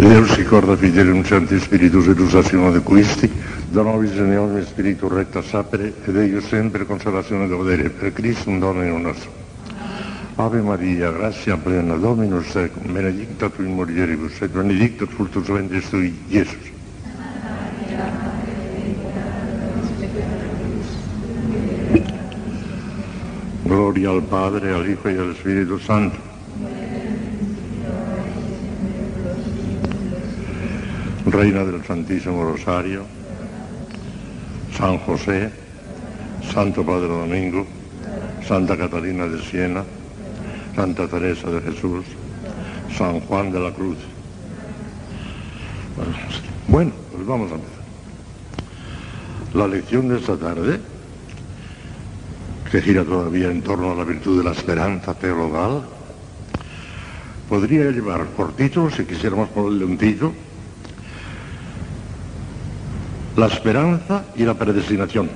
Deus ricorda fidelum Santi Spiritus et usatione de quisti, dona visione ogni spiritu recta sapere ed eius sempre consolazione godere per Cristo un Domino nostro. Ave Maria, gratia plena Dominus tecum, benedicta tu in mulieribus, et benedictus fructus ventris tui, Iesus. Gloria al Padre, al Hijo y al Espíritu Santo. Reina del Santísimo Rosario, San José, Santo Padre Domingo, Santa Catalina de Siena, Santa Teresa de Jesús, San Juan de la Cruz. Bueno, pues vamos a empezar. La lección de esta tarde, que gira todavía en torno a la virtud de la esperanza teologal, podría llevar por título, si quisiéramos ponerle un título, la esperanza y la predestinación.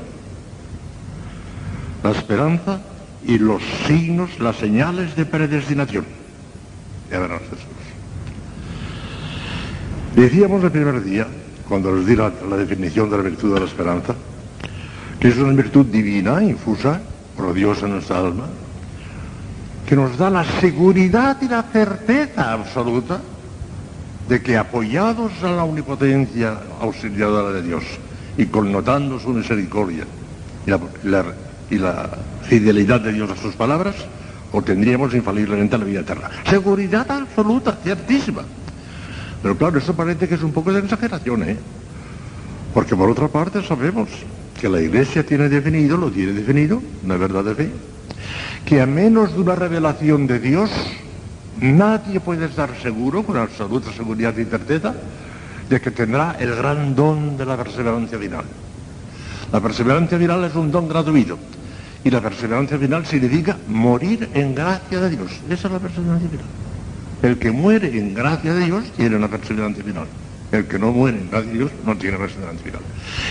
La esperanza y los signos, las señales de predestinación. Ya verán ustedes. Decíamos el primer día, cuando les di la, la definición de la virtud de la esperanza, que es una virtud divina, infusa por en nuestra alma, que nos da la seguridad y la certeza absoluta de que apoyados a la omnipotencia auxiliadora de Dios y connotando su misericordia y la, y la fidelidad de Dios a sus palabras, obtendríamos infaliblemente la vida eterna. Seguridad absoluta, ciertísima. Pero claro, eso parece que es un poco de exageración, ¿eh? Porque por otra parte sabemos que la Iglesia tiene definido, lo tiene definido, una verdad de fe, que a menos de una revelación de Dios, Nadie puede estar seguro, con absoluta seguridad y certeza, de que tendrá el gran don de la perseverancia final. La perseverancia final es un don gratuito. Y la perseverancia final significa morir en gracia de Dios. Esa es la perseverancia final. El que muere en gracia de Dios tiene una perseverancia final. El que no muere en gracia de Dios no tiene perseverancia final.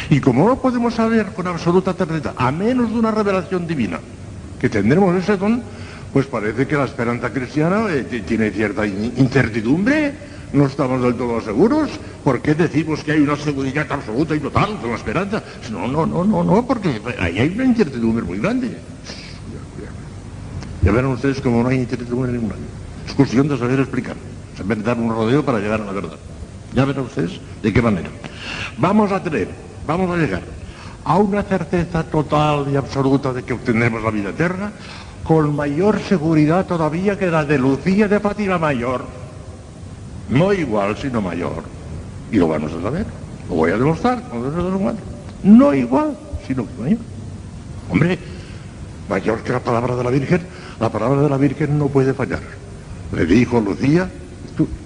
Y como no podemos saber con absoluta certeza, a menos de una revelación divina, que tendremos ese don, pues parece que la esperanza cristiana eh, tiene cierta incertidumbre, no estamos del todo seguros. ¿Por qué decimos que hay una seguridad absoluta y total con la esperanza? No, no, no, no, no, porque ahí hay una incertidumbre muy grande. Ya verán ustedes como no hay incertidumbre ninguna. Es cuestión de saber explicar, saber dar un rodeo para llegar a la verdad. Ya verán ustedes de qué manera. Vamos a tener, vamos a llegar a una certeza total y absoluta de que obtendremos la vida eterna, con mayor seguridad todavía que la de Lucía de Fátima Mayor. No igual, sino mayor. Y lo vamos a saber. Lo voy a demostrar. No igual, sino mayor. Hombre, mayor que la palabra de la Virgen, la palabra de la Virgen no puede fallar. Le dijo Lucía,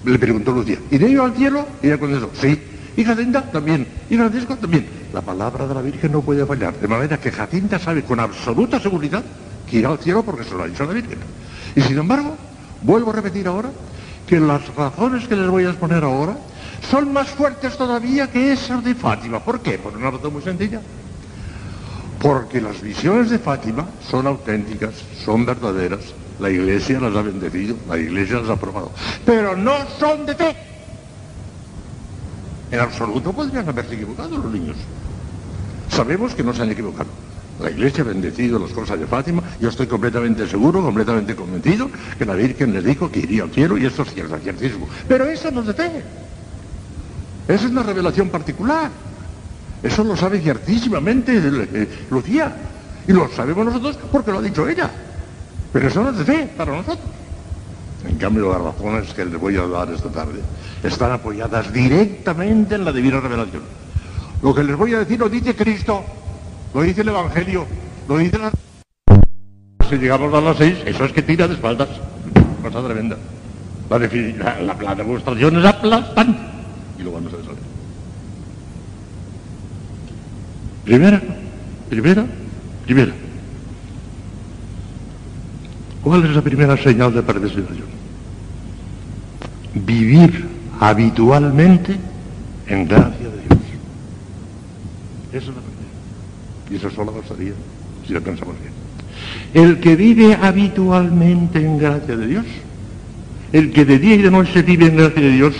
le preguntó Lucía, ¿iré yo al cielo? Y ella contestó, sí. Y Jacinta también. Y Francisco también. La palabra de la Virgen no puede fallar. De manera que Jacinta sabe con absoluta seguridad que irá al cielo porque se lo ha dicho la Virgen. Y sin embargo, vuelvo a repetir ahora que las razones que les voy a exponer ahora son más fuertes todavía que esas de Fátima. ¿Por qué? Por una razón muy sencilla. Porque las visiones de Fátima son auténticas, son verdaderas. La Iglesia las ha bendecido, la Iglesia las ha aprobado. Pero no son de fe. En absoluto podrían haberse equivocado los niños. Sabemos que no se han equivocado. La Iglesia ha bendecido las cosas de Fátima. Yo estoy completamente seguro, completamente convencido que la Virgen les dijo que iría al cielo y esto es cierto, ciertísimo. Pero eso no es de fe. Esa es una revelación particular. Eso lo sabe ciertísimamente eh, Lucía. Y lo sabemos nosotros porque lo ha dicho ella. Pero eso no es de fe para nosotros. En cambio, las razones que les voy a dar esta tarde están apoyadas directamente en la divina revelación. Lo que les voy a decir lo dice Cristo. Lo dice el Evangelio, lo dice la... Si llegamos a las seis, eso es que tira de espaldas. Cosa tremenda. La, la, la, demostración es aplastante. Y lo vamos a saber. Primera, primera, primera. ¿Cuál es la primera señal de predestinación? Vivir habitualmente en gracia de Dios. Esa es la. Y eso solo bastaría si lo pensamos bien. El que vive habitualmente en gracia de Dios, el que de día y de noche vive en gracia de Dios,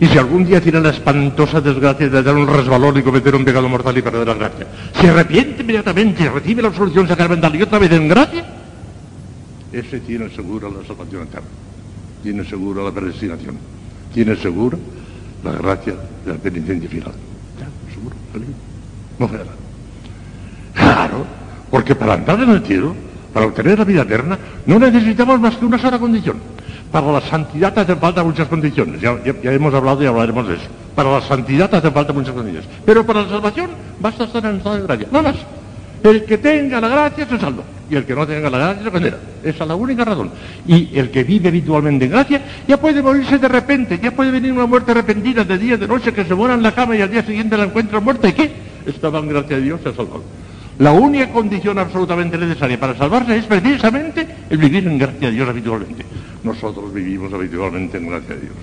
Y si algún día tiene la espantosa desgracia de dar un resbalón y cometer un pecado mortal y perder la gracia, se arrepiente inmediatamente, recibe la absolución sacramental y otra vez en gracia, ese tiene segura la salvación eterna, tiene segura la predestinación, tiene segura la gracia de la penitencia final. Ya, seguro, feliz. No será. Porque para entrar en el cielo, para obtener la vida eterna, no necesitamos más que una sola condición. Para la santidad hacen falta muchas condiciones, ya, hemos hablado y hablaremos de eso. Para la santidad hacen falta muchas condiciones. Pero para la salvación basta estar en estado de gracia, no más. El que tenga la gracia se salva, y el que no tenga la gracia se condena. Esa es la única razón. Y el que vive habitualmente en gracia ya puede morirse de repente, ya puede venir una muerte repentina de día, de noche, que se muera en la cama y al día siguiente la encuentra muerta. ¿Y qué? Estaba en gracia de Dios, se ha salvado. La única condición absolutamente necesaria para salvarse es precisamente el vivir en gracia de Dios habitualmente. Nosotros vivimos habitualmente en gracia de Dios.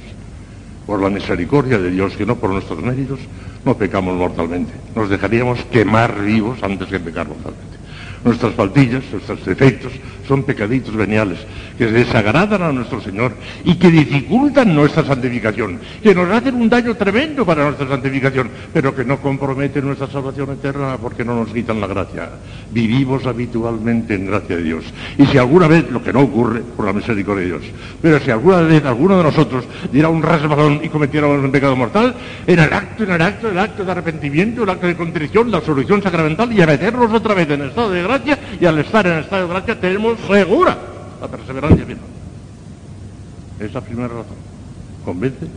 Por la misericordia de Dios, que no por nuestros méritos, no pecamos mortalmente. Nos dejaríamos quemar vivos antes que pecar mortalmente. Nuestras faltillas, nuestros defectos, son pecaditos veniales que desagradan a nuestro Señor y que dificultan nuestra santificación, que nos hacen un daño tremendo para nuestra santificación, pero que no comprometen nuestra salvación eterna porque no nos quitan la gracia. Vivimos habitualmente en gracia de Dios. Y si alguna vez, lo que no ocurre por la misericordia de Dios, pero si alguna vez alguno de nosotros diera un resbalón y cometiéramos un pecado mortal, en el acto, en el acto, el acto de arrepentimiento, el acto de contrición, la absolución sacramental y a meternos otra vez en estado de gracia y al estar en estado de gracia tenemos segura la perseverancia final. Esa primera razón. ¿Convence?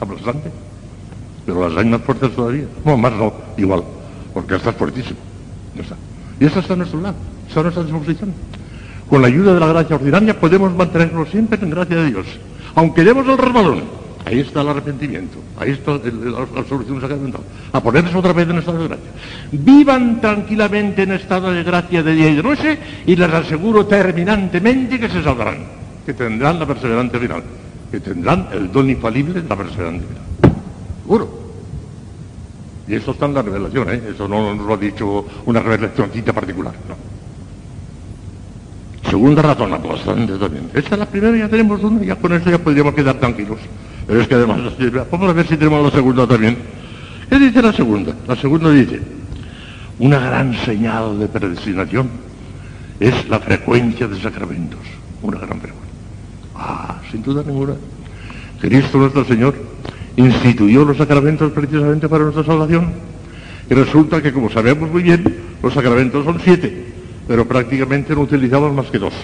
Aplastante. Pero las hay más fuertes todavía. No, más no, igual. Porque esta es está. Y esa está a nuestro lado, está a nuestra disposición. Con la ayuda de la gracia ordinaria podemos mantenernos siempre en gracia de Dios. Aunque demos el resbalón, ahí está el arrepentimiento, ahí está la, solución sacramental. A ponerse otra vez en estado de gracia. Vivan tranquilamente en estado de gracia de día y de noche y les aseguro terminantemente que se salvarán, que tendrán la perseverancia final, que tendrán el don infalible de la perseverancia final. Seguro. Y eso está en la revelación, ¿eh? Eso no nos lo ha dicho una revelacióncita particular, no. Segunda razón, aplastante también. Esta es la primera, ya tenemos una, ya con eso ya podríamos quedar tranquilos. Pero es que además, vamos a ver si tenemos la segunda también. ¿Qué dice la segunda? La segunda dice, una gran señal de predestinación es la frecuencia de sacramentos. Una gran frecuencia. Ah, sin duda ninguna. Cristo nuestro Señor instituyó los sacramentos precisamente para nuestra salvación. Y resulta que, como sabemos muy bien, los sacramentos son siete, pero prácticamente no utilizamos más que dos.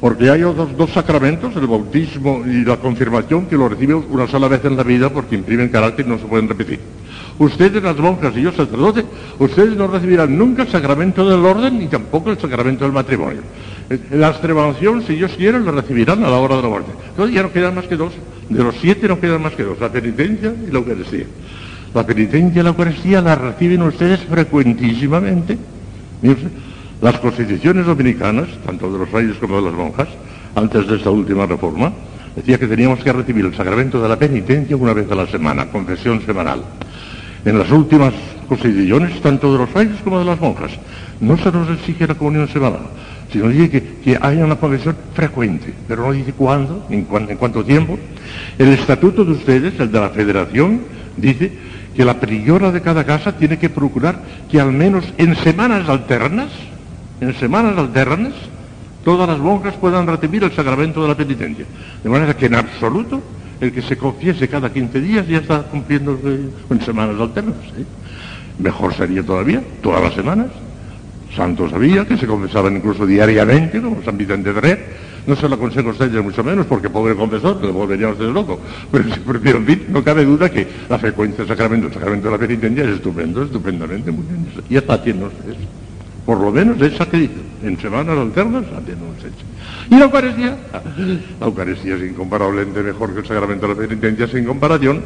Porque hay otros dos sacramentos, el bautismo y la confirmación, que lo recibimos una sola vez en la vida porque imprimen carácter y no se pueden repetir. Ustedes, las monjas y yo, sacerdote, ustedes no recibirán nunca el sacramento del orden ni tampoco el sacramento del matrimonio. Eh, La extremaunción, si Dios quiere, lo recibirán a la hora de la muerte. Entonces ya no quedan más que dos. De los siete no quedan más que dos, la penitencia y la Eucaristía. La penitencia y la Eucaristía la reciben ustedes frecuentísimamente. Las constituciones dominicanas, tanto de los reyes como de las monjas, antes de esta última reforma, decía que teníamos que recibir el sacramento de la penitencia una vez a la semana, confesión semanal. En las últimas constituciones, tanto de los reyes como de las monjas, no se nos exige la comunión semanal, sino dice que, que haya una confesión frecuente, pero no dice cuándo, en, en cuánto tiempo. El estatuto de ustedes, el de la federación, dice que la priora de cada casa tiene que procurar que al menos en semanas alternas, en semanas alternas, todas las monjas puedan recibir el sacramento de la penitencia. De manera que en absoluto el que se confiese cada 15 días ya está cumpliendo eh, en semanas alternas. ¿eh? Mejor sería todavía, todas las semanas. Santos sabía que se confesaban incluso diariamente, como San Vicente Ferrer. No se lo aconsejo a ustedes mucho menos, porque pobre confesor, que le volvería a ustedes loco. Pero, pero, en fin, no cabe duda que la frecuencia del sacramento, el sacramento de la penitencia es estupendo, estupendamente muy bien. Y está haciendo ustedes. Por lo menos esa que en semanas alternas tienen ustedes. Y la Eucaristía, la Eucaristía es incomparablemente mejor que el sacramento de la penitencia sin comparación,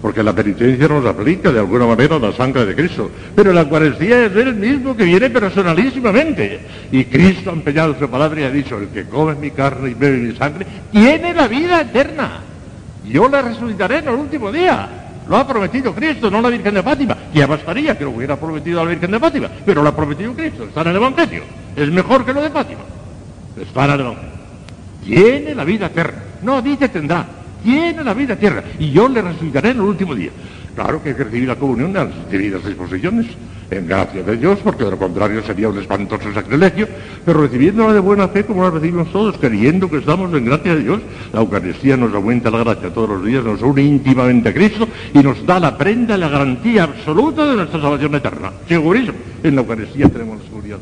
porque la penitencia nos aplica de alguna manera la sangre de Cristo. Pero la Eucaristía es Él mismo que viene personalísimamente. Y Cristo ha empeñado su palabra y ha dicho, el que come mi carne y bebe mi sangre, tiene la vida eterna. Yo la resucitaré en el último día. Lo ha prometido Cristo, no la Virgen de Fátima. Ya bastaría que lo hubiera prometido a la Virgen de Fátima, pero lo ha prometido Cristo, está en el Evangelio. Es mejor que lo de Fátima. Está en el Evangelio. Tiene la vida eterna. No dice tendrá, tiene la vida eterna y yo le resucitaré en el último día. Claro que hay que recibir la comunión en las debidas disposiciones, en gracia de Dios, porque de lo contrario sería un espantoso sacrilegio, pero recibiéndola de buena fe como la recibimos todos, creyendo que estamos en gracia de Dios. La Eucaristía nos aumenta la gracia todos los días, nos une íntimamente a Cristo y nos da la prenda, la garantía absoluta de nuestra salvación eterna. Segurísimo. En la Eucaristía tenemos la seguridad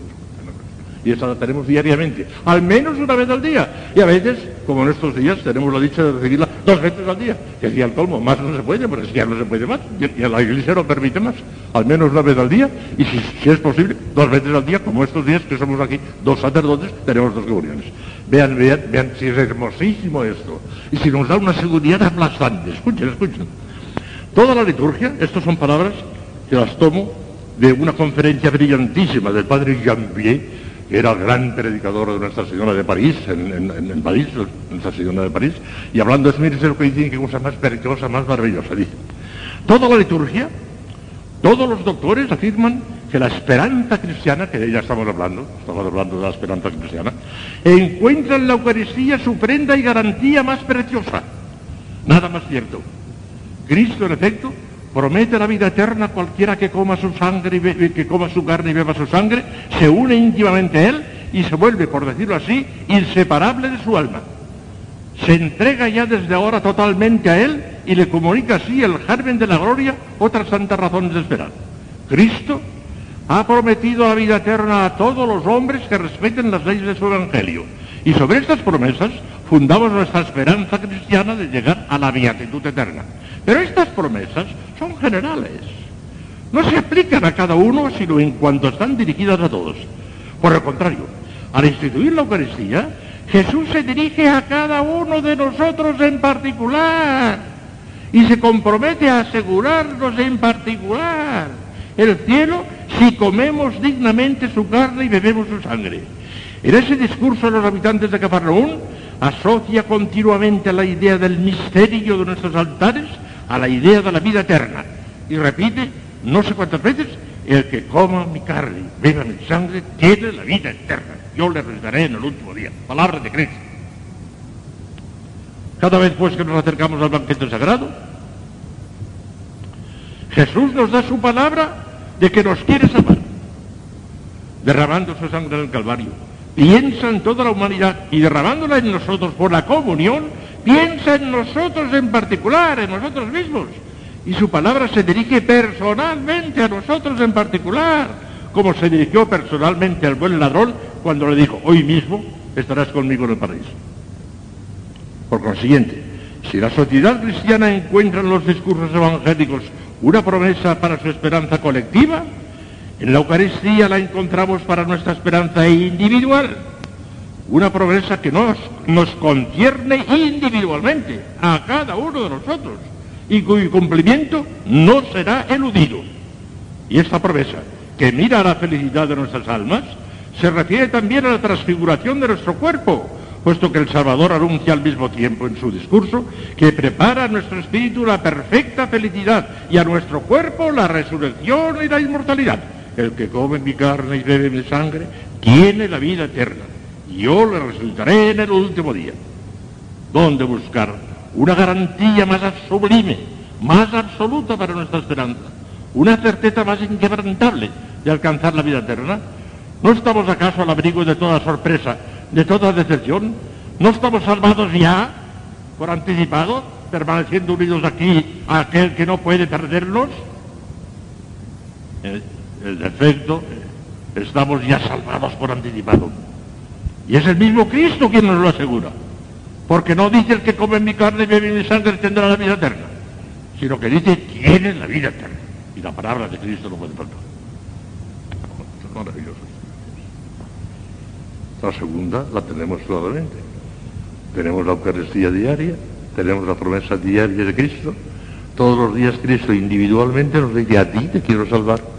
y esa la tenemos diariamente, al menos una vez al día. Y a veces, como en estos días, tenemos la dicha de recibirla dos veces al día, que decía el colmo, más no se puede, pero ya no se puede más, y, a la iglesia no permite más, al menos una vez al día, y si, es posible, dos veces al día, como estos días que somos aquí dos sacerdotes, tenemos dos comuniones. Vean, vean, vean si es hermosísimo esto, y si nos da una seguridad aplastante, escuchen, escuchen. Toda la liturgia, estas son palabras que las tomo de una conferencia brillantísima del padre Jean-Pierre, era el gran predicador de Nuestra Señora de París, en, París, Nuestra Señora de París, y hablando de mire lo que dice, qué cosa más, qué cosa más maravillosa, dice. Toda la liturgia, todos los doctores afirman que la esperanza cristiana, que de ella estamos hablando, estamos hablando de la esperanza cristiana, encuentra en la Eucaristía su prenda y garantía más preciosa. Nada más cierto. Cristo, en efecto, promete la vida eterna cualquiera que coma su sangre y que coma su carne y beba su sangre, se une íntimamente a él y se vuelve, por decirlo así, inseparable de su alma. Se entrega ya desde ahora totalmente a él y le comunica así el germen de la gloria otras santas razones de esperar. Cristo ha prometido la vida eterna a todos los hombres que respeten las leyes de su evangelio. Y sobre estas promesas fundamos nuestra esperanza cristiana de llegar a la beatitud eterna. Pero estas promesas son generales. No se aplican a cada uno, sino en cuanto están dirigidas a todos. Por el contrario, al instituir la Eucaristía, Jesús se dirige a cada uno de nosotros en particular y se compromete a asegurarnos en particular el cielo si comemos dignamente su carne y bebemos su sangre. En ese discurso de los habitantes de Cafarnaún asocia continuamente la idea del misterio de nuestros altares a la idea de la vida eterna. Y repite, no sé cuántas veces, el que coma mi carne y beba mi sangre tiene la vida eterna. Yo le redaré en el último día. Palabra de Cristo. Cada vez pues que nos acercamos al banquete sagrado, Jesús nos da su palabra de que nos quiere salvar, derramando su sangre en el Calvario. Piensa en toda la humanidad y derramándola en nosotros por la comunión, piensa en nosotros en particular, en nosotros mismos. Y su palabra se dirige personalmente a nosotros en particular, como se dirigió personalmente al buen ladrón cuando le dijo, hoy mismo estarás conmigo en el paraíso. Por consiguiente, si la sociedad cristiana encuentra en los discursos evangélicos una promesa para su esperanza colectiva, en la Eucaristía la encontramos para nuestra esperanza individual una promesa que nos, nos concierne individualmente a cada uno de nosotros y cuyo cumplimiento no será eludido. Y esta promesa, que mira a la felicidad de nuestras almas, se refiere también a la transfiguración de nuestro cuerpo, puesto que el Salvador anuncia al mismo tiempo en su discurso que prepara a nuestro espíritu la perfecta felicidad y a nuestro cuerpo la resurrección y la inmortalidad. El que come mi carne y bebe mi sangre tiene la vida eterna yo le resucitaré en el último día. ¿Dónde buscar una garantía más sublime, más absoluta para nuestra esperanza? Una certeza más inquebrantable de alcanzar la vida eterna. ¿No estamos acaso al abrigo de toda sorpresa, de toda decepción? ¿No estamos salvados ya, por anticipado, permaneciendo unidos aquí a aquel que no puede perdernos? En el defecto, estamos ya salvados por anticipado. Y es el mismo Cristo quien nos lo asegura. Porque no dice el que come mi carne y bebe mi sangre tendrá la vida eterna, sino que dice tiene la vida eterna. Y la palabra de Cristo no puede faltar. La segunda la tenemos claramente. Tenemos la Eucaristía diaria, tenemos la promesa diaria de Cristo. Todos los días Cristo individualmente nos dice a ti te quiero salvar.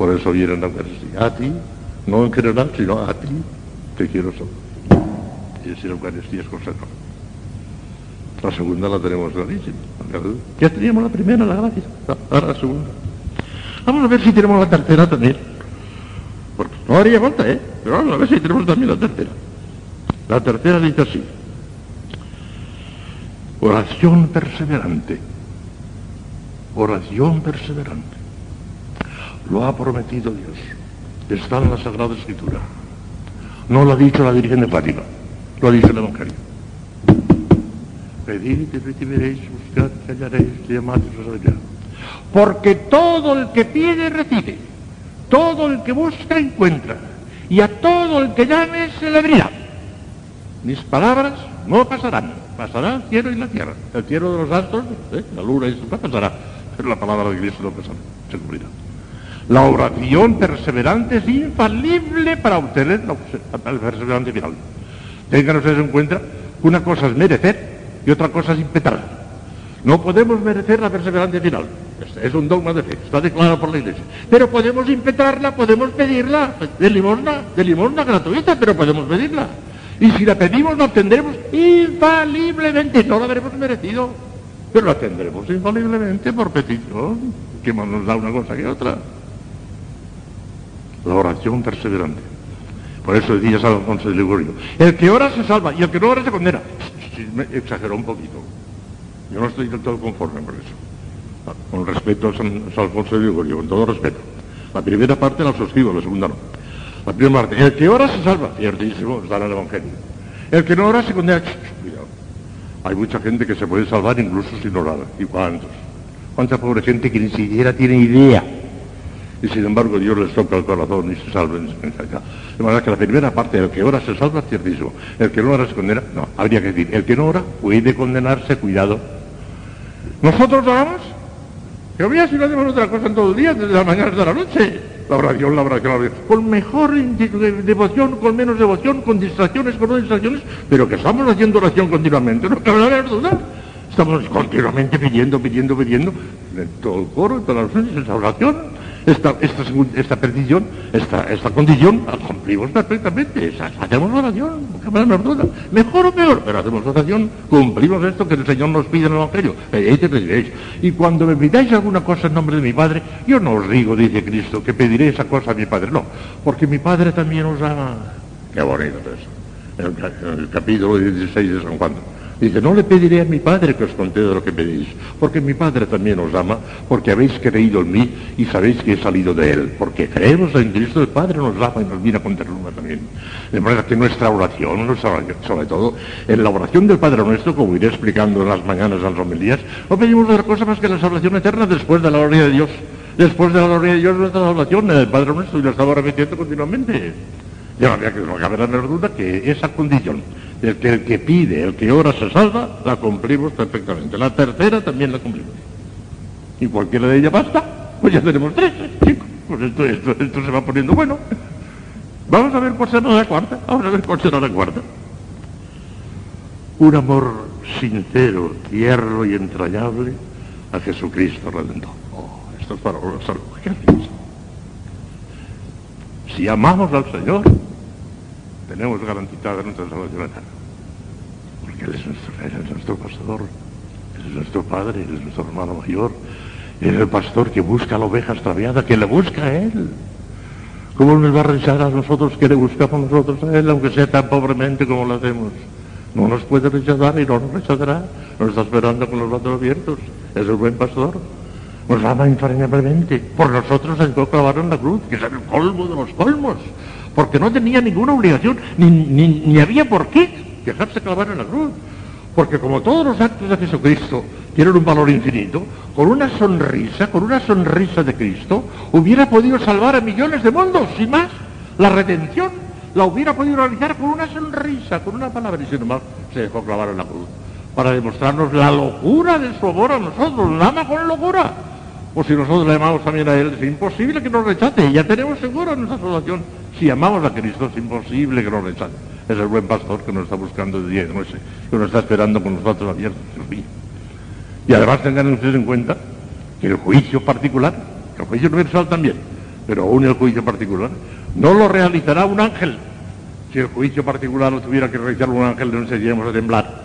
Por eso viene la Eucaristía. A ti, no en general, sino a ti te quiero salvar. Y decir la Eucaristía es cosa La segunda la tenemos clarísima. Ya teníamos la primera, la gracia. Ahora la segunda. Vamos a ver si tenemos la tercera también. Porque no haría falta, ¿eh? Pero vamos a ver si tenemos también la tercera. La tercera dice así. Oración perseverante. Oración perseverante. Lo ha prometido Dios. Está en la Sagrada Escritura. No lo ha dicho la Virgen de Fátima. Lo ha dicho el Evangelio. Pedid y recibiréis, buscad y hallaréis, llamad y os. Porque todo el que pide, recibe. Todo el que busca, encuentra. Y a todo el que llame, se le abrirá. Mis palabras no pasarán. Pasará el cielo y la tierra. El cielo de los astros, ¿eh? la luna y su pasará. Pero la palabra de Cristo no pasará. Se cumplirá. La oración perseverante es infalible para obtener la, perseverancia final. Tengan ustedes en cuenta que una cosa es merecer y otra cosa es impetrarla. No podemos merecer la perseverancia final. Este es un dogma de fe, está declarado por la Iglesia. Pero podemos impetrarla, podemos pedirla de limosna, de limosna gratuita, pero podemos pedirla. Y si la pedimos, la obtendremos infaliblemente. No la habremos merecido, pero la tendremos infaliblemente por petición, que más nos da una cosa que otra. La oración perseverante. Por eso decía San Alfonso de Ligorio, el que ora se salva y el que no ora se condena. Me exageró un poquito. Yo no estoy del todo conforme con eso. Con respeto a San, San Alfonso de Ligorio, con todo respeto. La primera parte la suscribo, la segunda no. La primera parte, el que ora se salva, ciertísimo, está en el Evangelio. El que no ora se condena. Cuidado. Hay mucha gente que se puede salvar incluso sin orar. ¿Y cuántos? ¿Cuánta pobre gente que ni siquiera tiene idea? Y sin embargo Dios les toca el corazón y se salven. De manera que la primera parte, el que ora se salva, ciertísimo. El que no ora se condena, no, habría que decir, el que no ora puede condenarse, cuidado. ¿Nosotros oramos? Que había si no hacemos otra cosa en todo el día, desde la mañana hasta la noche. La oración, la oración, la oración. Con mejor devoción, con menos devoción, con distracciones, con no distracciones, pero que estamos haciendo oración continuamente, no cabe la duda. Estamos continuamente pidiendo, pidiendo, pidiendo, en todo el coro, en todas las oraciones, esa oración esta, esta, esta petición, esta, esta condición, la cumplimos perfectamente. Hacemos oración, no cabe la duda. Mejor o peor, pero hacemos oración, cumplimos esto que el Señor nos pide en el Evangelio. Pedid y cuando me pidáis alguna cosa en nombre de mi Padre, yo no os digo, dice Cristo, que pediré esa cosa a mi Padre. No, porque mi Padre también os ama. Qué bonito es eso. El, el capítulo 16 de San Juan. Dice, no le pediré a mi Padre que os conceda lo que pedís, porque mi Padre también os ama, porque habéis creído en mí y sabéis que he salido de Él, porque creemos en Cristo, el Padre nos ama y nos viene con ternura también. De manera que nuestra oración, sobre todo, en la oración del Padre nuestro, como iré explicando en las mañanas en las homilías, no pedimos otra cosa más que la salvación eterna después de la gloria de Dios. Después de la gloria de Dios, nuestra salvación en el Padre nuestro, y lo estamos repitiendo continuamente. Ya había que no cabe la menor duda que esa condición el que pide, el que ora se salva, la cumplimos perfectamente. La tercera también la cumplimos. Y cualquiera de ellas basta, pues ya tenemos tres, chicos. Pues esto, esto, esto se va poniendo bueno. Vamos a ver cuál será la cuarta, vamos a ver cuál será la cuarta. Un amor sincero, tierno y entrañable a Jesucristo Redentor. Oh, esto es para la salud. ¿Qué Si amamos al Señor, tenemos garantizada nuestra salvación eterna. Porque Él es nuestro, él es nuestro pastor, Él es nuestro Padre, Él es nuestro hermano mayor, Él es el pastor que busca a la oveja extraviada, que le busca a Él. ¿Cómo nos va a rechazar a nosotros que le buscamos nosotros a Él, aunque sea tan pobremente como lo hacemos? No nos puede rechazar y no nos rechazará. Nos está esperando con los brazos abiertos. Es el buen pastor. Nos ama infaliblemente. Por nosotros se dejó clavar en la cruz, que es el colmo de los colmos porque no tenía ninguna obligación, ni, ni, había por qué dejarse clavar en la cruz. Porque como todos los actos de Jesucristo tienen un valor infinito, con una sonrisa, con una sonrisa de Cristo, hubiera podido salvar a millones de mundos, sin más. La redención la hubiera podido realizar con una sonrisa, con una palabra, y sin embargo se dejó clavar en la cruz, para demostrarnos la locura de su amor a nosotros, nada más con locura. O si nosotros le amamos también a Él, es imposible que nos rechace, ya tenemos seguro nuestra salvación. Si amamos a Cristo es imposible que nos rechace. Es el buen pastor que nos está buscando de día y de noche, que nos está esperando con los brazos abiertos. Y además tengan ustedes en cuenta que el juicio particular, el juicio universal también, pero aún el juicio particular, no lo realizará un ángel. Si el juicio particular lo tuviera que realizar un ángel, no seríamos a temblar.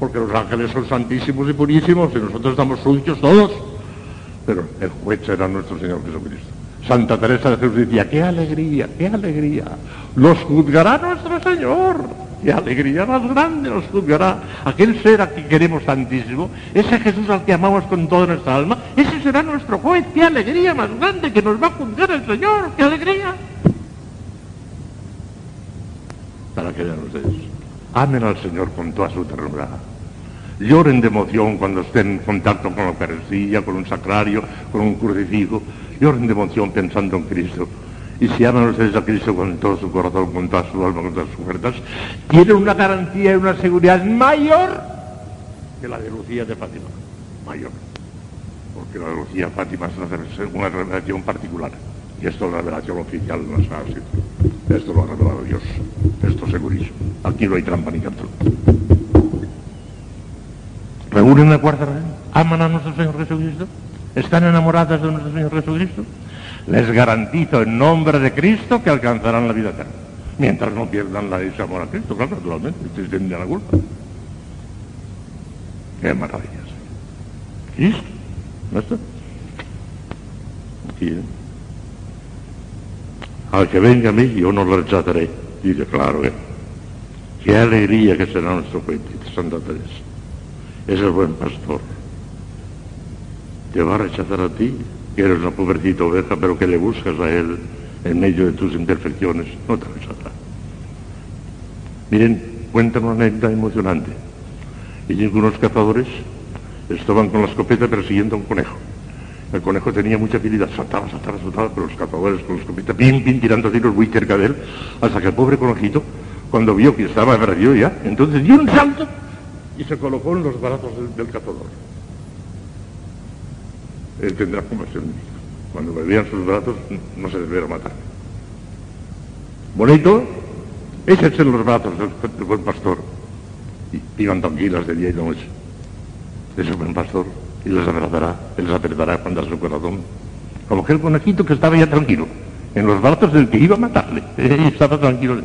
Porque los ángeles son santísimos y purísimos y nosotros estamos sucios todos. Pero el juez será nuestro Señor Jesucristo. Santa Teresa de Jesús decía, qué alegría, qué alegría, los juzgará nuestro Señor. qué alegría más grande nos subiará aquel ser a quien queremos tantísimo, ese Jesús al que amamos con toda nuestra alma, ese será nuestro juez, qué alegría más grande que nos va a juzgar el Señor, qué alegría. Para que vean ustedes, amen al Señor con toda su ternura. Lloren de emoción cuando estén en contacto con la Eucaristía, con un sacrario, con un crucifijo. Lloren de emoción pensando en Cristo y si aman ustedes a Cristo con todo su corazón, con toda su alma, con todas sus fuerzas, tienen una garantía y una seguridad mayor que la de Lucía de Fátima. Mayor. Porque la de Lucía de Fátima es una revelación particular. Y esto es la revelación oficial no es fácil. Esto lo ha revelado Dios. Esto segurísimo. Aquí no hay trampa ni canto. ¿Reúnen la cuarta ¿Aman a nuestro Señor Jesucristo? ¿Están enamoradas de nuestro Señor Jesucristo? Les garantizo en nombre de Cristo que alcanzarán la vida eterna. Mientras no pierdan la, ese amor a Cristo, claro, naturalmente, ustedes tendrían la culpa. Qué maravillas. Cristo, ¿no está? Aquí, ¿eh? Al que venga a mí, yo no lo rechazaré. Dice, claro, ¿eh? Qué alegría que será nuestro juez, Santa Teresa. Es el buen pastor. Te va a rechazar a ti que eres una pobrecita oveja, pero que le buscas a Él en medio de tus imperfecciones, no te rechazará. Miren, cuentan una anécdota emocionante. Y unos cazadores estaban con la escopeta persiguiendo a un conejo. El conejo tenía mucha habilidad, saltaba, saltaba, saltaba, pero los cazadores con la escopeta, pim, pim, tirando tiros muy cerca de él, hasta que el pobre conejito, cuando vio que estaba perdido ya, entonces dio un salto y se colocó en los brazos del cazador él tendrá compasión. Cuando me sus brazos, no se deberá matar. Bonito, échense en los brazos del, buen pastor. Y vivan tranquilas de día y de noche. Ese buen pastor. Y les abradará, les apretará cuando a su corazón. Como aquel conejito que estaba ya tranquilo. En los brazos del que iba a matarle. Y estaba tranquilo de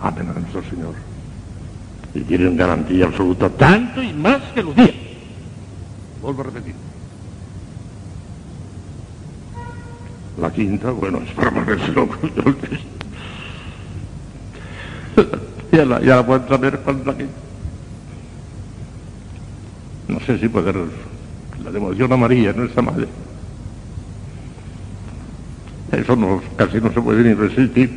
Amen a nuestro Señor y tienen garantía absoluta tanto y más que Lucía. Vuelvo a repetir. La quinta, bueno, es para volverse loco. ya, la, ya la pueden saber es la quinta. No sé si poder... La devoción a María, nuestra madre. Eso no, casi no se puede ni resistir.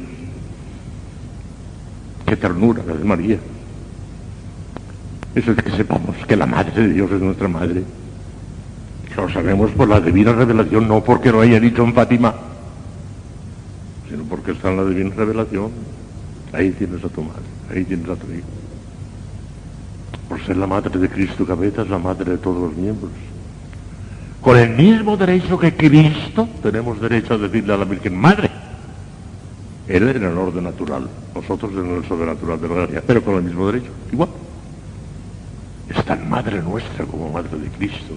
Qué ternura la de María. Eso es que sepamos que la Madre de Dios es nuestra Madre. Lo sabemos por la divina revelación, no porque lo haya dicho en Fátima, sino porque está en la divina revelación. Ahí tienes a tu madre, ahí tienes a tu hijo. Por ser la madre de Cristo cabeza, es la madre de todos los miembros. Con el mismo derecho que Cristo, tenemos derecho a decirle a la Virgen Madre. Él en el orden natural, nosotros en el sobrenatural de la gracia, pero con el mismo derecho, igual tan madre nuestra como madre de Cristo.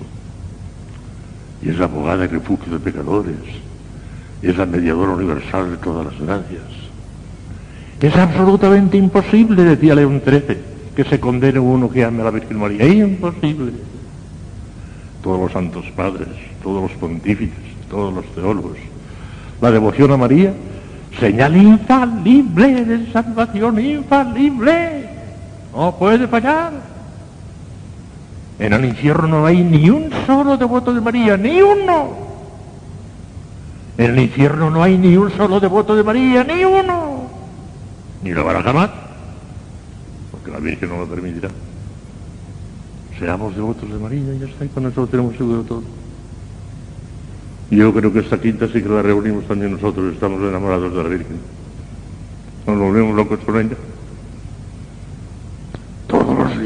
Y es la abogada y refugio de pecadores. Es la mediadora universal de todas las gracias. Es absolutamente imposible, decía León XIII, que se condene uno que ame a la Virgen María. Imposible. Todos los santos padres, todos los pontífices, todos los teólogos. La devoción a María, señal infalible de salvación, infalible. No puede fallar. En el infierno no hay ni un solo devoto de María, ni uno. En el infierno no hay ni un solo devoto de María, ni uno. Ni lo van a jamás, porque la Virgen no lo permitirá. Seamos devotos de María y ya está, y con eso lo tenemos seguro todo. Yo creo que esta quinta sí que la reunimos también nosotros, estamos enamorados de la Virgen. Nos volvemos locos con ella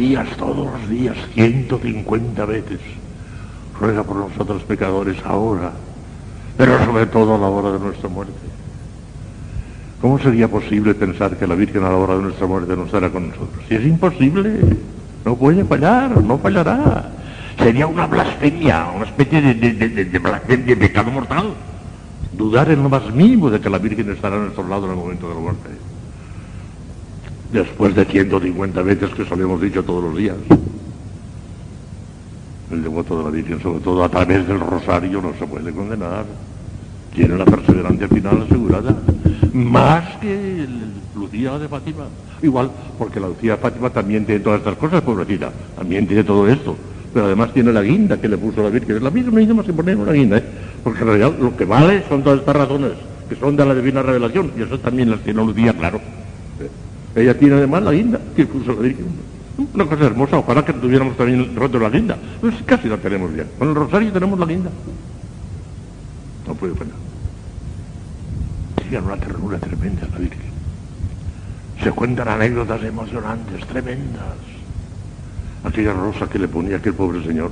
días, todos los días, 150 veces. Ruega por nosotros pecadores ahora, pero sobre todo a la hora de nuestra muerte. ¿Cómo sería posible pensar que la Virgen a la hora de nuestra muerte no estará con nosotros? Si es imposible, no puede fallar, no fallará. Sería una blasfemia, una especie de, de, de pecado mortal. Dudar en lo más mínimo de que la Virgen estará a nuestro lado en el momento de la muerte después de 150 veces que solemos dicho todos los días. El devoto de la Virgen, sobre todo a través del rosario, no se puede condenar. tiene la perseverancia final asegurada, más que el Lucía de Fátima. Igual, porque la Lucía de Fátima también tiene todas estas cosas, pobrecita, también tiene todo esto, pero además tiene la guinda que le puso la Virgen, es la misma, misma se pone una guinda, ¿eh? porque en realidad lo que vale son todas estas razones, que son de la divina revelación, y eso también las tiene Lucía, claro. Ella tiene además la guinda que puso la Virgen. Una cosa hermosa, ojalá que tuviéramos también roto la guinda. Pues casi la tenemos bien. Con el rosario tenemos la guinda. No puede fallar. Tiene una ternura tremenda la Virgen. Se cuentan anécdotas emocionantes, tremendas. Aquella rosa que le ponía aquel pobre señor,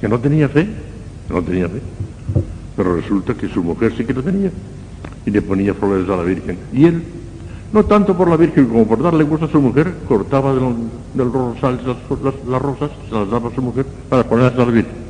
que no tenía fe, no tenía fe. Pero resulta que su mujer sí que lo tenía. Y le ponía flores a la Virgen. Y él no tanto por la Virgen como por darle gusto a su mujer, cortaba del, rosal las, las, rosas, se las daba a su mujer para ponerlas a la Virgen.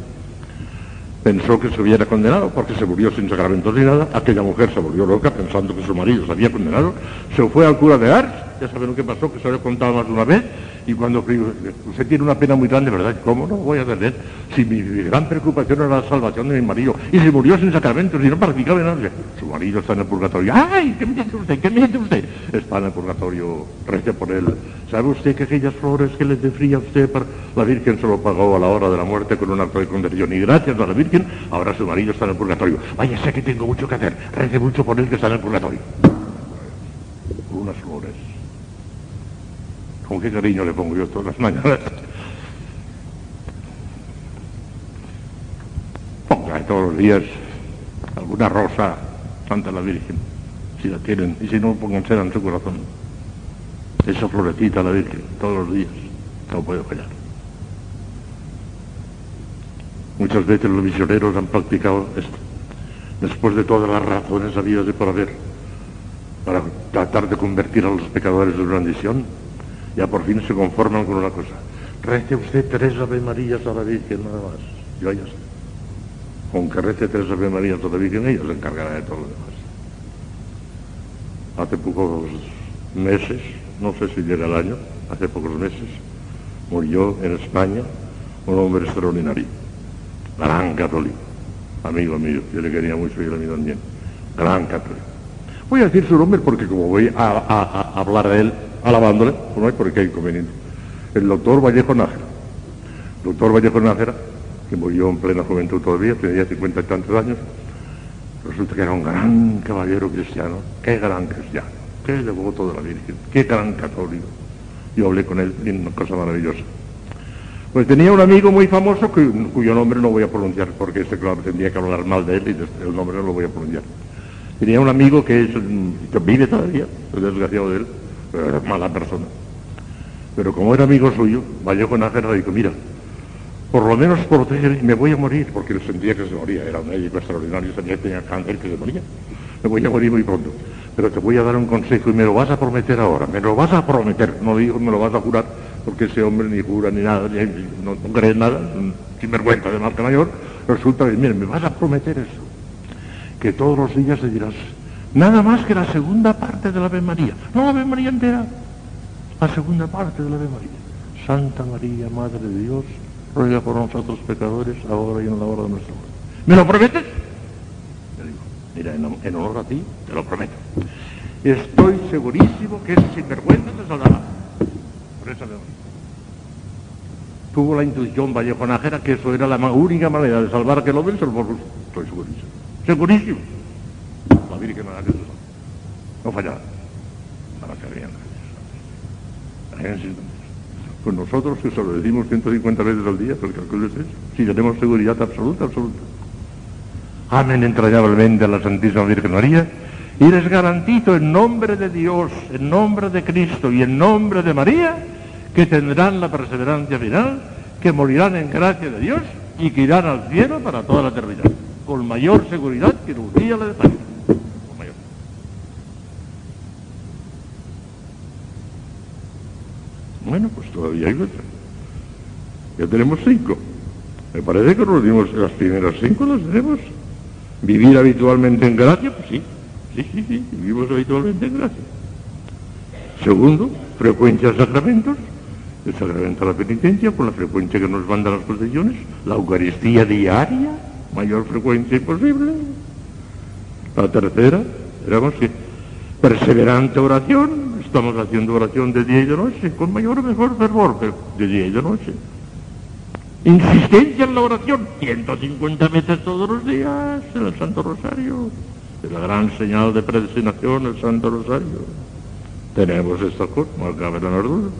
Pensó que se hubiera condenado porque se murió sin sacramentos ni nada. Aquella mujer se volvió loca pensando que su marido se había condenado. Se fue al cura de Ars, ya saben lo que pasó, que se lo he contado más de una vez, y cuando usted tiene una pena muy grande, ¿verdad? ¿Cómo no voy a tener? Si mi, gran preocupación era la salvación de mi marido, y se murió sin sacramentos y no practicaba nada. Su marido está en el purgatorio. ¡Ay! ¿Qué me dice usted? ¿Qué me dice usted? Está en el purgatorio, rece por él. ¿Sabe usted que aquellas flores que le defría a usted, para... la Virgen se lo pagó a la hora de la muerte con un acto de conversión? Y gracias a la Virgen, ahora su marido está en el purgatorio. Vaya, sé que tengo mucho que hacer. Rece mucho por él que está en el purgatorio. Unas flores con qué cariño le pongo yo todas las mañanas. Ponga todos los días alguna rosa Santa la Virgen, si la tienen, y si no, pónganse en su corazón. Esa florecita a la Virgen, todos los días, no puedo fallar. Muchas veces los misioneros han practicado esto, después de todas las razones habidas de por haber, para tratar de convertir a los pecadores de una bendición, ya por fin se conforman con una cosa. Rece usted tres Ave Marías a la Virgen nada más. Yo ya sé. Con que rece tres Ave Marías a la Virgen, ella se encargará de todo lo demás. Hace pocos meses, no sé si llega el año, hace pocos meses, murió en España un hombre extraordinario, gran católico, amigo mío, yo le quería mucho y él a mí también, gran católico. Voy a decir su nombre porque como voy a hablar de él, alabándole, pues no hay por qué inconveniente. El doctor Vallejo Nájera. El doctor Vallejo Nájera, que murió en plena juventud todavía, tenía cincuenta y tantos años, resulta que era un gran caballero cristiano, qué gran cristiano, qué devoto de la Virgen, qué gran católico. Yo hablé con él y una cosa maravillosa. Pues tenía un amigo muy famoso cuyo nombre no voy a pronunciar porque este claro tendría que hablar mal de él y el nombre no lo voy a pronunciar. Tenía un amigo que, es, que vive todavía, el desgraciado de él, era mala persona. Pero como era amigo suyo, Vallejo Nájera dijo, mira, por lo menos proteger, me voy a morir, porque él sentía que se moría, era un médico extraordinario, sabía que tenía cáncer, que se moría. Me voy a morir muy pronto. Pero te voy a dar un consejo y me lo vas a prometer ahora, me lo vas a prometer, no digo me lo vas a jurar, porque ese hombre ni jura ni nada, no, no cree nada, sin vergüenza de marca mayor, resulta que, mire, me vas a prometer eso, que todos los días le dirás, Nada más que la segunda parte de la Ave María. No la Ave María entera. La segunda parte de la Ave María. Santa María, Madre de Dios, ruega por nosotros pecadores, ahora y en la hora de nuestra muerte. ¿Me lo prometes? Le digo, mira, en, honor a ti, te lo prometo. Estoy segurísimo que ese sinvergüenza te salvará. Por Ave María. Tuvo la intuición Vallejo Nájera que eso era la única manera de salvar a aquel hombre, se lo Estoy segurísimo. Segurísimo Virgen no No fallaba. Para que bien. Pues nosotros que se lo decimos 150 veces al día, porque calculo es eso, si tenemos seguridad absoluta, absoluta. Amen entrañablemente a la Santísima Virgen María y les garantizo en nombre de Dios, en nombre de Cristo y en nombre de María que tendrán la perseverancia final, que morirán en gracia de Dios y que irán al cielo para toda la eternidad, con mayor seguridad que Lucía le de Bueno, pues todavía hay otra. Ya tenemos cinco. Me parece que nos dimos las primeras cinco, las tenemos. Vivir habitualmente en gracia, pues sí. Sí, sí, sí, vivimos habitualmente en gracia. Segundo, frecuencia de sacramentos. El sacramento de la penitencia, con la frecuencia que nos mandan las procesiones. La Eucaristía diaria, mayor frecuencia posible. La tercera, veremos que perseverante oración, estamos haciendo oración de día y de noche, con mayor o mejor fervor, pero de día y de noche. Insistencia en la oración, 150 veces todos los días en el Santo Rosario, es la gran señal de predestinación, el Santo Rosario. Tenemos esta cosa, no cabe la duda.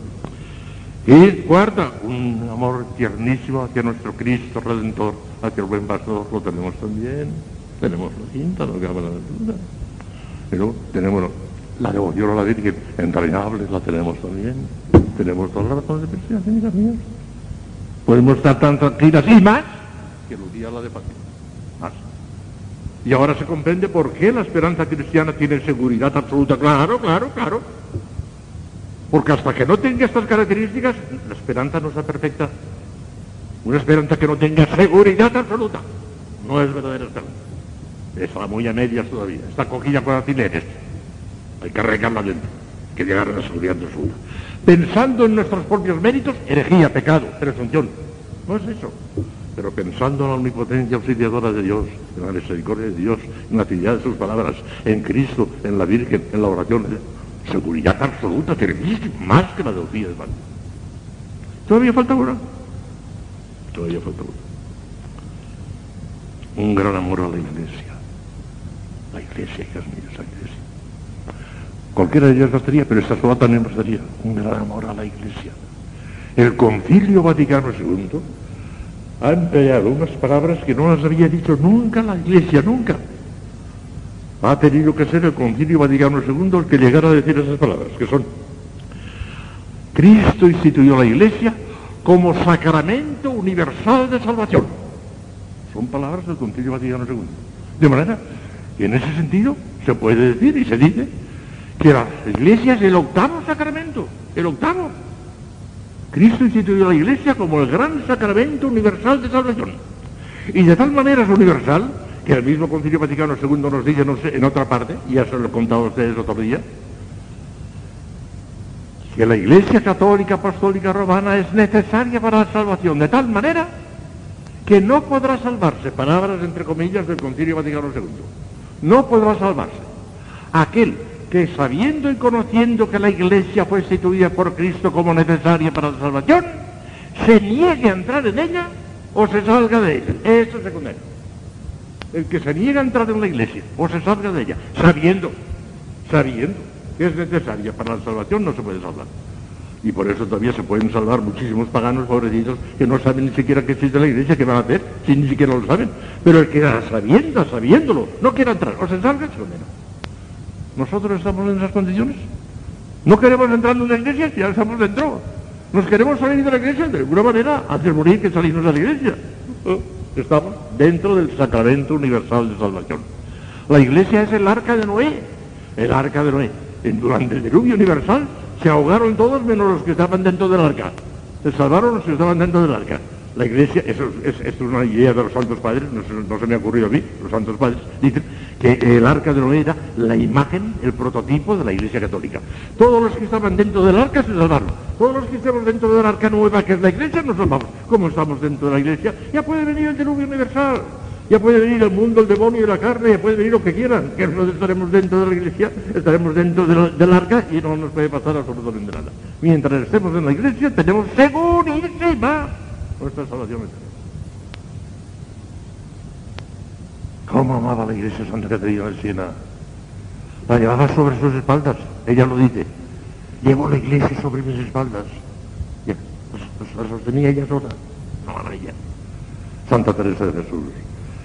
Y cuarta, un amor tiernísimo hacia nuestro Cristo Redentor, hacia el buen pastor, lo tenemos también. Tenemos la quinta, no cabe la duda. Pero tenemos la devoción a la Virgen, entrañable, la tenemos también. Tenemos todas las razones de pensar, amigas mías. Podemos estar tan tranquilas y más que día la de Fátima. Más. Y ahora se comprende por qué la esperanza cristiana tiene seguridad absoluta. Claro, claro, claro. Porque hasta que no tenga estas características, la esperanza no sea perfecta. Una esperanza que no tenga seguridad absoluta no es verdadera esperanza. Está muy a medias todavía. Está cogida con alfileres. Hay que arreglarla dentro. Que llegar a la seguridad absoluta. Pensando en nuestros propios méritos, herejía, pecado, presunción. No es eso. Pero pensando en la omnipotencia auxiliadora de Dios, en la misericordia de Dios, en la fidelidad de sus palabras, en Cristo, en la Virgen, en la oración, seguridad absoluta, más que la de los días de Todavía falta una. Todavía falta una. Un gran amor a la iglesia. La iglesia, hijas mías, la iglesia. Cualquiera de ellas bastaría, pero esta sola también bastaría. Un gran amor a la iglesia. El concilio Vaticano II ha empleado unas palabras que no las había dicho nunca la iglesia, nunca. Ha tenido que ser el concilio Vaticano II el que llegara a decir esas palabras, que son, Cristo instituyó la iglesia como sacramento universal de salvación. Son palabras del concilio Vaticano II. De manera que en ese sentido se puede decir y se dice que la iglesia es el octavo sacramento, el octavo. Cristo instituyó la iglesia como el gran sacramento universal de salvación. Y de tal manera es universal que el mismo Concilio Vaticano II nos dice en otra parte, ya se lo he contado a ustedes otro día, que la Iglesia Católica Apostólica Romana es necesaria para la salvación, de tal manera que no podrá salvarse, palabras entre comillas del Concilio Vaticano II, no podrá salvarse aquel que sabiendo y conociendo que la Iglesia fue instituida por Cristo como necesaria para la salvación, se niegue a entrar en ella o se salga de ella. Eso es secundario. El que se niega a entrar en la Iglesia o se salga de ella, sabiendo, sabiendo que es necesaria para la salvación, no se puede salvar. Y por eso todavía se pueden salvar muchísimos paganos pobrecitos que no saben ni siquiera que existe la iglesia, que van a hacer, si ni siquiera lo saben. Pero el que sabiendo, sabiéndolo, no quiera entrar, o se salga, se condena. ¿Nosotros estamos en esas condiciones? ¿No queremos entrar en una iglesia? Ya estamos dentro. ¿Nos queremos salir de la iglesia? De alguna manera, hacer morir que salimos de la iglesia. Oh, estamos dentro del sacramento universal de salvación. La iglesia es el arca de Noé. El arca de Noé. Durante el diluvio universal se ahogaron todos menos los que estaban dentro del arca. Se salvaron los que estaban dentro del arca. La iglesia, eso es, una idea de los santos padres, no, se me ha ocurrido a mí, los santos padres, dicen que el arca de Noé era la imagen, el prototipo de la iglesia católica. Todos los que estaban dentro del arca se salvaron. Todos los que estamos dentro del arca nueva, que es la iglesia, nos salvamos. Como estamos dentro de la iglesia, ya puede venir el diluvio universal. Ya puede venir el mundo, el demonio y la carne, ya puede venir lo que quieran, que nosotros estaremos dentro de la iglesia, estaremos dentro del arca y no nos puede pasar absolutamente nada. Mientras estemos en la iglesia tenemos segurísima nuestra salvación ¿Cómo amaba la iglesia Santa Catarina de Siena? La llevaba sobre sus espaldas, ella lo dice. Llevo la iglesia sobre mis espaldas. Pues, pues la sostenía ella sola, no ella. Santa Teresa de Jesús,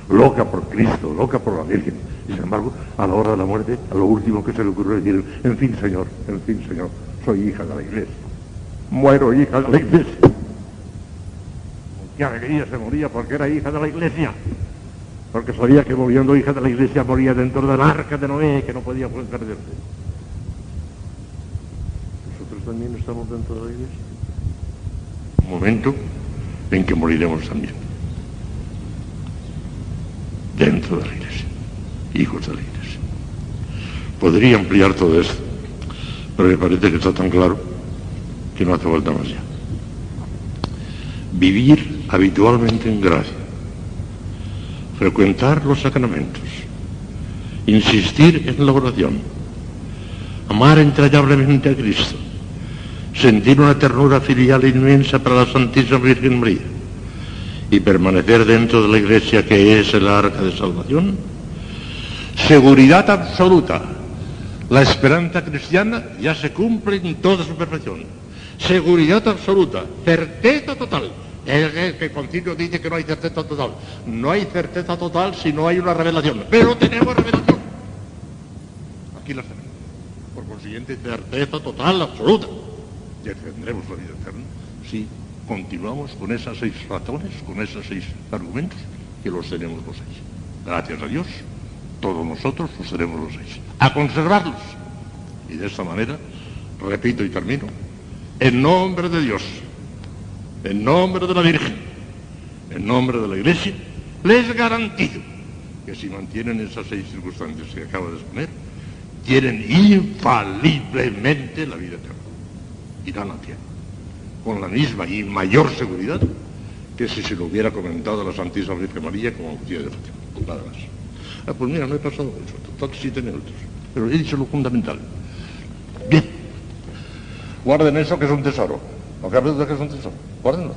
loca por Cristo, loca por la Virgen. Y sin embargo, a la hora de la muerte, a lo último que se le ocurrió decir, en fin, Señor, en fin, Señor, soy hija de la iglesia. Muero hija de la iglesia qué alegría se moría porque era hija de la iglesia. Porque sabía que muriendo hija de la iglesia moría dentro del arca de Noé, que no podía perderse. Nosotros también estamos dentro de la iglesia. Un momento en que moriremos también. Dentro de la iglesia. Hijos de la iglesia. Podría ampliar todo esto, pero me parece que está tan claro que no hace falta más ya. Vivir habitualmente en gracia, frecuentar los sacramentos insistir en la oración, amar entrañablemente a Cristo, sentir una ternura filial inmensa para la Santísima Virgen María y permanecer dentro de la Iglesia que es el arca de salvación, seguridad absoluta. La esperanza cristiana ya se cumple en toda su perfección. Seguridad absoluta, certeza total. El, el concilio dice que no hay certeza total. No hay certeza total si no hay una revelación. Pero tenemos revelación. Aquí la tenemos. Por consiguiente, certeza total, absoluta. Ya tendremos la vida eterna si continuamos con esas seis razones, con esos seis argumentos que los tenemos los seis. Gracias a Dios, todos nosotros los tenemos los seis. A conservarlos. Y de esta manera, repito y termino, en nombre de Dios, en nombre de la Virgen, en nombre de la Iglesia, les garantizo que si mantienen esas seis circunstancias que acabo de exponer, tienen infaliblemente la vida eterna. Irán al cielo. Con la misma y mayor seguridad que si se lo hubiera comentado a la Santísima Virgen María como Lucía de Fátima. Nada más. Ah, pues mira, no he pasado mucho, total siete minutos. Pero he dicho lo fundamental. Bien. Guarden eso que es un tesoro. Lo que ha que es un tesoro. Guárdenlo.